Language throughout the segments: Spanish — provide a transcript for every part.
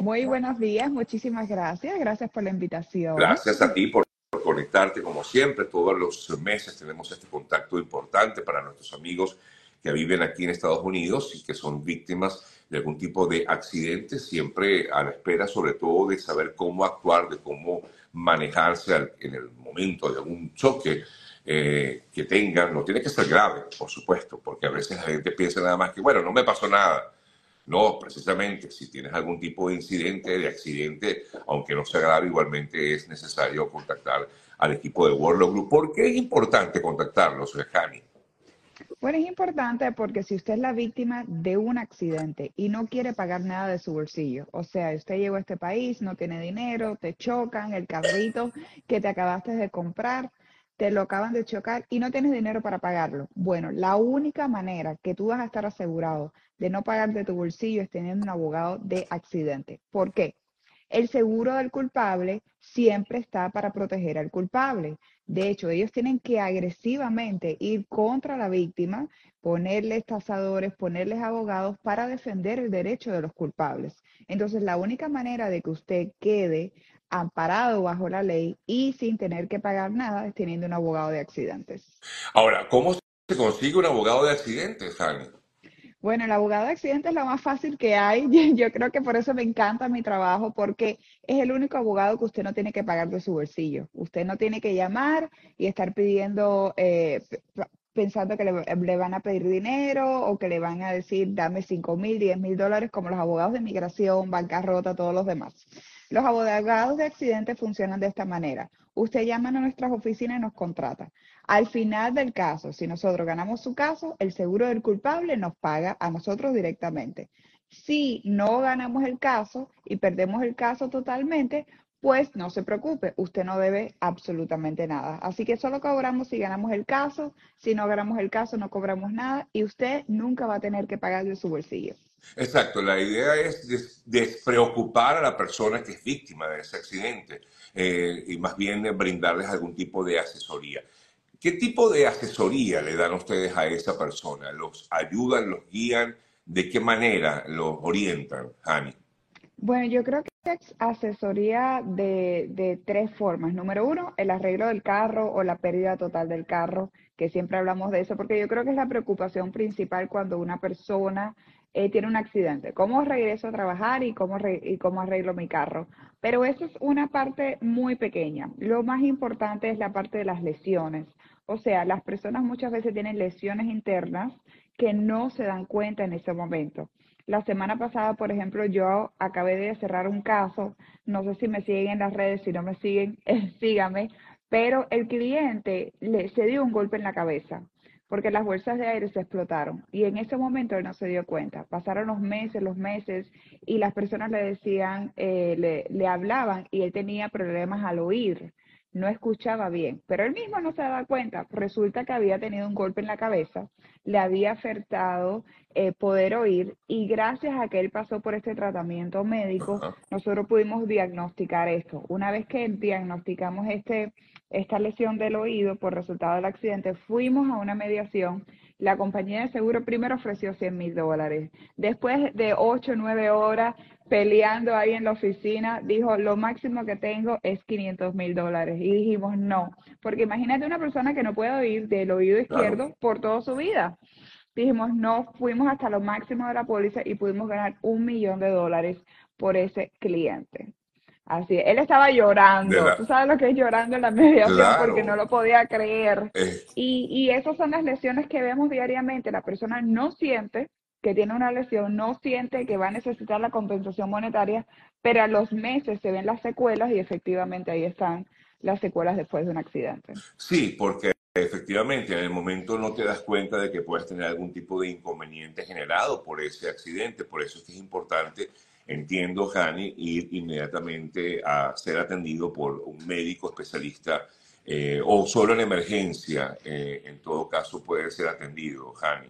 Muy buenos días, muchísimas gracias. Gracias por la invitación. Gracias a ti por conectarte como siempre. Todos los meses tenemos este contacto importante para nuestros amigos que viven aquí en Estados Unidos y que son víctimas de algún tipo de accidente, siempre a la espera sobre todo de saber cómo actuar, de cómo manejarse en el momento de algún choque eh, que tengan. No tiene que ser grave, por supuesto, porque a veces la gente piensa nada más que, bueno, no me pasó nada. No, precisamente, si tienes algún tipo de incidente, de accidente, aunque no sea grave, igualmente es necesario contactar al equipo de World Group. ¿Por qué es importante contactarlos, Jani? Bueno, es importante porque si usted es la víctima de un accidente y no quiere pagar nada de su bolsillo, o sea, usted llegó a este país, no tiene dinero, te chocan el carrito que te acabaste de comprar, te lo acaban de chocar y no tienes dinero para pagarlo. Bueno, la única manera que tú vas a estar asegurado de no pagar de tu bolsillo es teniendo un abogado de accidente. ¿Por qué? El seguro del culpable siempre está para proteger al culpable. De hecho, ellos tienen que agresivamente ir contra la víctima, ponerles tasadores, ponerles abogados para defender el derecho de los culpables. Entonces, la única manera de que usted quede amparado bajo la ley y sin tener que pagar nada teniendo un abogado de accidentes. Ahora, ¿cómo se consigue un abogado de accidentes, Fanny? Bueno, el abogado de accidentes es lo más fácil que hay. Yo creo que por eso me encanta mi trabajo, porque es el único abogado que usted no tiene que pagar de su bolsillo. Usted no tiene que llamar y estar pidiendo, eh, pensando que le, van a pedir dinero o que le van a decir, dame 5 mil, 10 mil dólares, como los abogados de migración, bancarrota, todos los demás. Los abogados de accidentes funcionan de esta manera. Usted llama a nuestras oficinas y nos contrata. Al final del caso, si nosotros ganamos su caso, el seguro del culpable nos paga a nosotros directamente. Si no ganamos el caso y perdemos el caso totalmente, pues no se preocupe, usted no debe absolutamente nada. Así que solo cobramos si ganamos el caso, si no ganamos el caso no cobramos nada y usted nunca va a tener que pagar de su bolsillo. Exacto, la idea es despreocupar a la persona que es víctima de ese accidente eh, y más bien brindarles algún tipo de asesoría. ¿Qué tipo de asesoría le dan ustedes a esa persona? ¿Los ayudan, los guían? ¿De qué manera los orientan, Hani? Bueno, yo creo que es asesoría de, de, tres formas. Número uno, el arreglo del carro o la pérdida total del carro, que siempre hablamos de eso, porque yo creo que es la preocupación principal cuando una persona eh, tiene un accidente. ¿Cómo regreso a trabajar y cómo, y cómo arreglo mi carro? Pero eso es una parte muy pequeña. Lo más importante es la parte de las lesiones. O sea, las personas muchas veces tienen lesiones internas que no se dan cuenta en ese momento. La semana pasada, por ejemplo, yo acabé de cerrar un caso, no sé si me siguen en las redes, si no me siguen, síganme, pero el cliente le, se dio un golpe en la cabeza porque las bolsas de aire se explotaron y en ese momento él no se dio cuenta. Pasaron los meses, los meses y las personas le decían, eh, le, le hablaban y él tenía problemas al oír no escuchaba bien, pero él mismo no se daba cuenta. Resulta que había tenido un golpe en la cabeza, le había afectado eh, poder oír y gracias a que él pasó por este tratamiento médico, nosotros pudimos diagnosticar esto. Una vez que diagnosticamos este, esta lesión del oído por resultado del accidente, fuimos a una mediación la compañía de seguro primero ofreció 100 mil dólares. Después de 8 o 9 horas peleando ahí en la oficina, dijo, lo máximo que tengo es 500 mil dólares. Y dijimos, no, porque imagínate una persona que no puede oír del oído izquierdo por toda su vida. Dijimos, no, fuimos hasta lo máximo de la póliza y pudimos ganar un millón de dólares por ese cliente. Así, él estaba llorando. Tú sabes lo que es llorando en la mediación porque no lo podía creer. Eh. Y, y esas son las lesiones que vemos diariamente. La persona no siente que tiene una lesión, no siente que va a necesitar la compensación monetaria, pero a los meses se ven las secuelas y efectivamente ahí están las secuelas después de un accidente. Sí, porque efectivamente en el momento no te das cuenta de que puedes tener algún tipo de inconveniente generado por ese accidente. Por eso es que es importante entiendo, Jani, ir inmediatamente a ser atendido por un médico especialista eh, o solo en emergencia, eh, en todo caso puede ser atendido, Jani.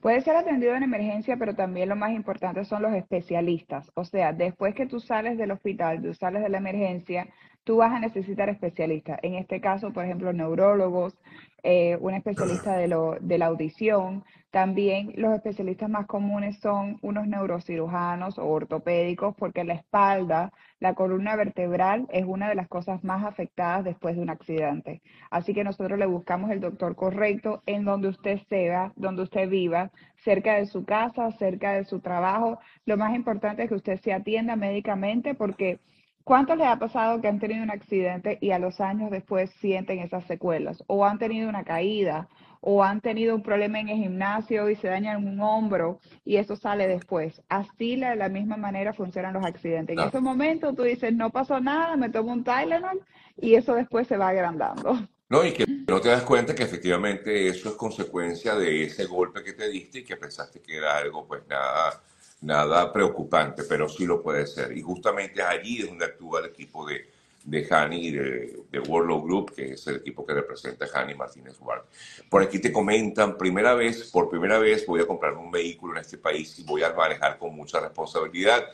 Puede ser atendido en emergencia, pero también lo más importante son los especialistas. O sea, después que tú sales del hospital, tú sales de la emergencia, tú vas a necesitar especialistas. En este caso, por ejemplo, neurólogos, eh, un especialista de, lo, de la audición. También los especialistas más comunes son unos neurocirujanos o ortopédicos, porque la espalda, la columna vertebral es una de las cosas más afectadas después de un accidente. Así que nosotros le buscamos el doctor correcto en donde usted sea, donde usted viva, cerca de su casa, cerca de su trabajo. Lo más importante es que usted se atienda médicamente porque ¿Cuántos les ha pasado que han tenido un accidente y a los años después sienten esas secuelas? O han tenido una caída, o han tenido un problema en el gimnasio y se dañan un hombro y eso sale después. Así de la misma manera funcionan los accidentes. En ese momento tú dices, no pasó nada, me tomo un Tylenol y eso después se va agrandando. No, y que no te das cuenta que efectivamente eso es consecuencia de ese golpe que te diste y que pensaste que era algo pues nada nada preocupante, pero sí lo puede ser. Y justamente allí es donde actúa el equipo de, de Hani de, de World Group, que es el equipo que representa a Hani Martínez Ward. Por aquí te comentan, primera vez, por primera vez voy a comprar un vehículo en este país y voy a manejar con mucha responsabilidad.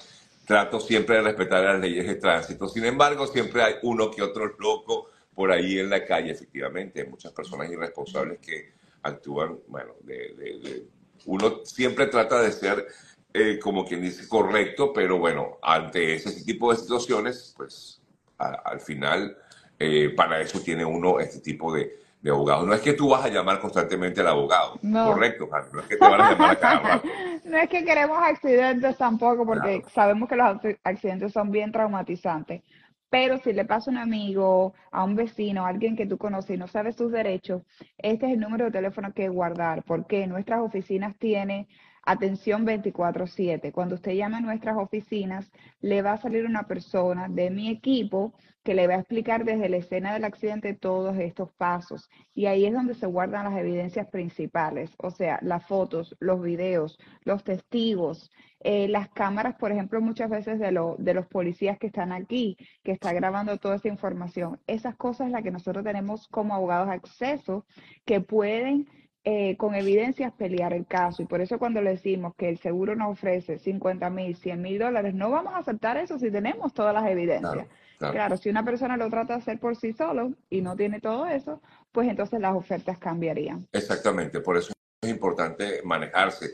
Trato siempre de respetar las leyes de tránsito. Sin embargo, siempre hay uno que otro loco por ahí en la calle, efectivamente. Hay muchas personas irresponsables que actúan, bueno, de, uno siempre trata de ser eh, como quien dice, correcto, pero bueno, ante ese tipo de situaciones, pues al final, eh, para eso tiene uno este tipo de, de abogados. No es que tú vas a llamar constantemente al abogado, correcto, no es que te van a llamar a cada No es que queremos accidentes tampoco, porque sabemos que los accidentes son bien traumatizantes. Pero si le pasa a un amigo, a un vecino, a alguien que tú conoces y no sabe sus derechos, este es el número de teléfono que guardar, porque nuestras oficinas tienen atención 24/7. Cuando usted llama a nuestras oficinas, le va a salir una persona de mi equipo que le va a explicar desde la escena del accidente todos estos pasos. Y ahí es donde se guardan las evidencias principales, o sea, las fotos, los videos, los testigos, eh, las cámaras, por ejemplo, muchas veces de, de los policías que están aquí, que está grabando toda esa información. Esas cosas las que nosotros tenemos como abogados acceso, que pueden eh, con evidencias pelear el caso. Y por eso cuando le decimos que el seguro nos ofrece 50 mil, 100 mil dólares, no vamos a aceptar eso si tenemos todas las evidencias. Claro, si una persona lo trata de hacer por sí solo y no tiene todo eso, pues entonces las ofertas cambiarían. Exactamente, por eso es importante manejarse.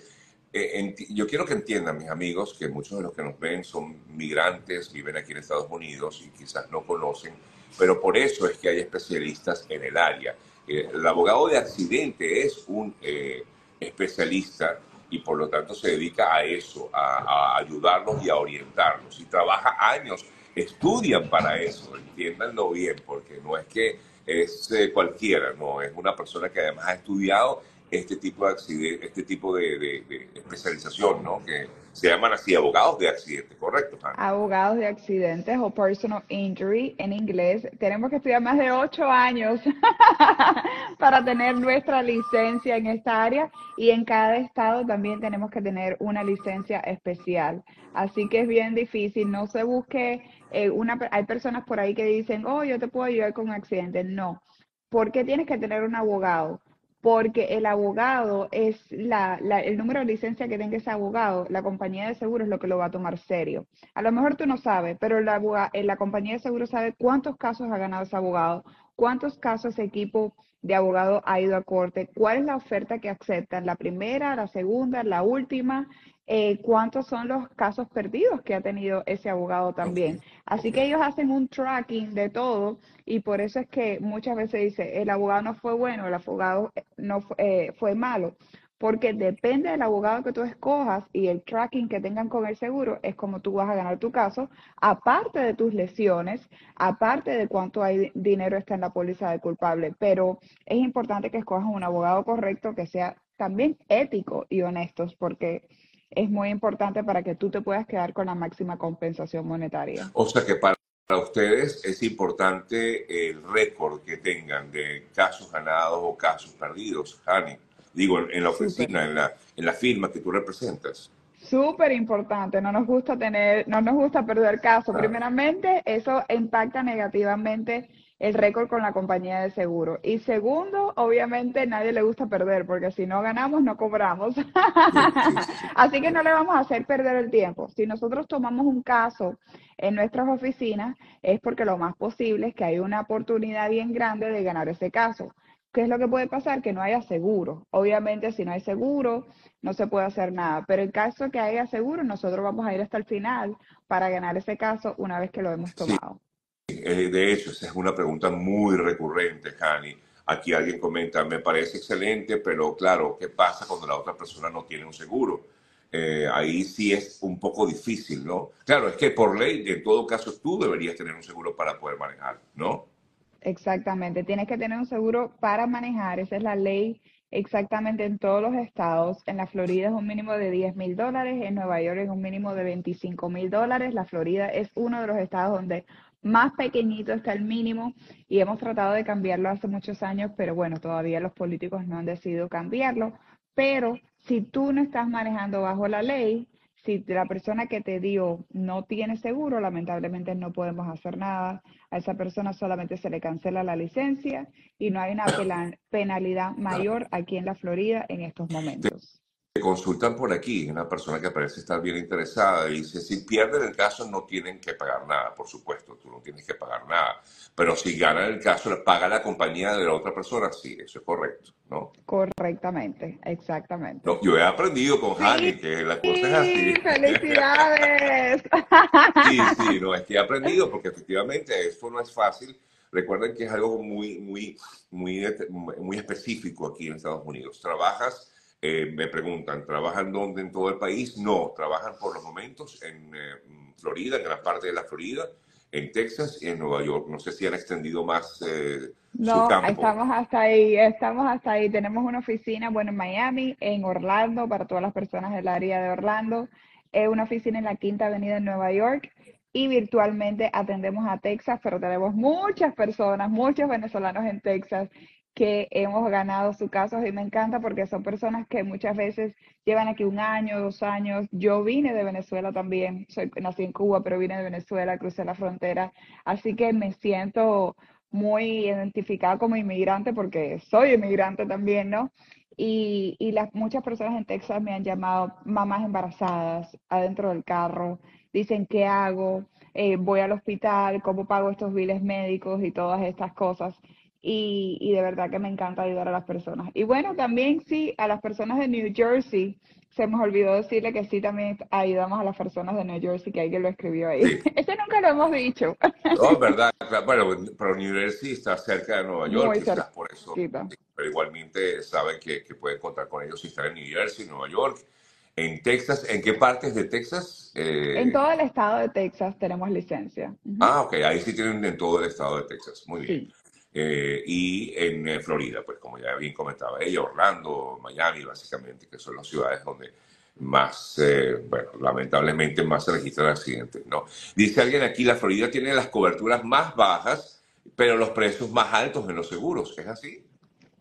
Eh, yo quiero que entiendan, mis amigos, que muchos de los que nos ven son migrantes, viven aquí en Estados Unidos y quizás no conocen, pero por eso es que hay especialistas en el área el abogado de accidente es un eh, especialista y por lo tanto se dedica a eso, a, ayudarlos y a orientarlos. Y trabaja años, estudian para eso, entiéndanlo bien, porque no es que es eh, cualquiera, no, es una persona que además ha estudiado este tipo de accidente, este tipo de, especialización, ¿no? Que se llaman así abogados de accidentes, ¿correcto? Abogados de accidentes o personal injury en inglés. Tenemos que estudiar más de ocho años para tener nuestra licencia en esta área y en cada estado también tenemos que tener una licencia especial. Así que es bien difícil, no se busque eh, una, hay personas por ahí que dicen, oh, yo te puedo ayudar con un accidente. No, ¿por qué tienes que tener un abogado? Porque el abogado es la, el número de licencia que tenga ese abogado, la compañía de seguros es lo que lo va a tomar serio. A lo mejor tú no sabes, pero la, eh, la compañía de seguros sabe cuántos casos ha ganado ese abogado, cuántos casos ese equipo de abogado ha ido a corte, cuál es la oferta que aceptan, la primera, la segunda, la última, eh, cuántos son los casos perdidos que ha tenido ese abogado también. Así que ellos hacen un tracking de todo y por eso es que muchas veces dice, el abogado no fue bueno, el abogado eh, no fue, eh, fue malo, porque depende del abogado que tú escojas y el tracking que tengan con el seguro, es como tú vas a ganar tu caso, aparte de tus lesiones, aparte de cuánto hay dinero está en la póliza de culpable. Pero es importante que escojas un abogado correcto que sea también ético y honesto, porque es muy importante para que tú te puedas quedar con la máxima compensación monetaria. O sea que para ustedes es importante el récord que tengan de casos ganados o casos perdidos, Hani. Digo, en la oficina, en la, en la firma que tú representas. Súper importante, no nos gusta tener, no nos gusta perder casos. Primeramente, eso impacta negativamente el récord con la compañía de seguro. Y segundo, obviamente nadie le gusta perder, porque si no ganamos, no cobramos. Así que no le vamos a hacer perder el tiempo. Si nosotros tomamos un caso en nuestras oficinas, es porque lo más posible es que hay una oportunidad bien grande de ganar ese caso. ¿Qué es lo que puede pasar? Que no haya seguro. Obviamente, si no hay seguro, no se puede hacer nada. Pero en caso que haya seguro, nosotros vamos a ir hasta el final para ganar ese caso una vez que lo hemos tomado. De hecho, esa es una pregunta muy recurrente, Hani. Aquí alguien comenta, me parece excelente, pero claro, ¿qué pasa cuando la otra persona no tiene un seguro? Eh, ahí sí es un poco difícil, ¿no? Claro, es que por ley, en todo caso, tú deberías tener un seguro para poder manejar, ¿no? Exactamente, tienes que tener un seguro para manejar, esa es la ley exactamente en todos los estados. En la Florida es un mínimo de 10 mil dólares, en Nueva York es un mínimo de 25 mil dólares. La Florida es uno de los estados donde más pequeñito está el mínimo y hemos tratado de cambiarlo hace muchos años, pero bueno, todavía los políticos no han decidido cambiarlo. Pero si tú no estás manejando bajo la ley, si la persona que te dio no tiene seguro, lamentablemente no podemos hacer nada. A esa persona solamente se le cancela la licencia y no hay una penalidad mayor aquí en la Florida en estos momentos consultan por aquí, una persona que parece estar bien interesada, y dice, si pierden el caso no tienen que pagar nada, por supuesto, tú no tienes que pagar nada, pero si ganan el caso, paga la compañía de la otra persona, sí, eso es correcto, ¿no? Correctamente, exactamente. yo he aprendido con sí, que la cosa es así. ¡Felicidades! sí, sí, no, es que he aprendido, porque efectivamente eso no es fácil. Recuerden que es algo muy, muy, muy, muy específico aquí en Estados Unidos. Trabajas eh, me preguntan, ¿trabajan dónde en todo el país? No, trabajan por los momentos en eh, Florida, en gran parte de la Florida, en Texas y en Nueva York. No sé si han extendido más eh, no, estamos hasta ahí, estamos hasta ahí. Tenemos una oficina, bueno, en Miami, en Orlando, para todas las personas del área de Orlando, una oficina en la Quinta Avenida en Nueva York y virtualmente atendemos a Texas, pero tenemos muchas personas, muchos venezolanos en Texas que hemos ganado sus casos y me encanta porque son personas que muchas veces llevan aquí un año, dos años. Yo vine de Venezuela también, soy nací en Cuba, pero vine de Venezuela, crucé la frontera, así que me siento muy identificada como inmigrante porque soy inmigrante también, ¿no? Y, y las muchas personas en Texas me han llamado mamás embarazadas adentro del carro, dicen qué hago, eh, voy al hospital, cómo pago estos biles médicos y todas estas cosas y, y, de verdad que me encanta ayudar a las personas. Y bueno, también sí, a las personas de New Jersey, se me olvidó decirle que sí, también ayudamos a las personas de New Jersey, que alguien lo escribió ahí. Ese nunca lo hemos dicho. No, verdad, bueno, pero New Jersey está cerca de Nueva York, quizás por eso. Pero igualmente saben que, que, pueden contar con ellos si están en New Jersey, Nueva York. En Texas, ¿en qué partes de Texas? Eh, en todo el estado de Texas tenemos licencia. Ah, ok, ahí sí tienen en todo el estado de Texas. Muy bien. Eh, y en eh, Florida, pues como ya bien comentaba ella, Orlando, Miami, básicamente, que son las ciudades donde más, eh, bueno, lamentablemente más se registran accidentes, ¿no? Dice alguien aquí, la Florida tiene las coberturas más bajas, pero los precios más altos en los seguros, ¿es así?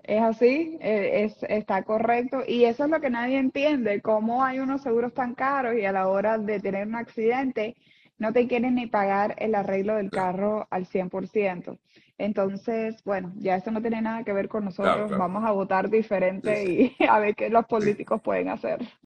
Es así, es, está correcto. Y eso es lo que nadie entiende, cómo hay unos seguros tan caros y a la hora de tener un accidente no te quieren ni pagar el arreglo del carro al 100%. Entonces, bueno, ya eso no tiene nada que ver con nosotros. Vamos a votar diferente y a ver qué los políticos pueden hacer.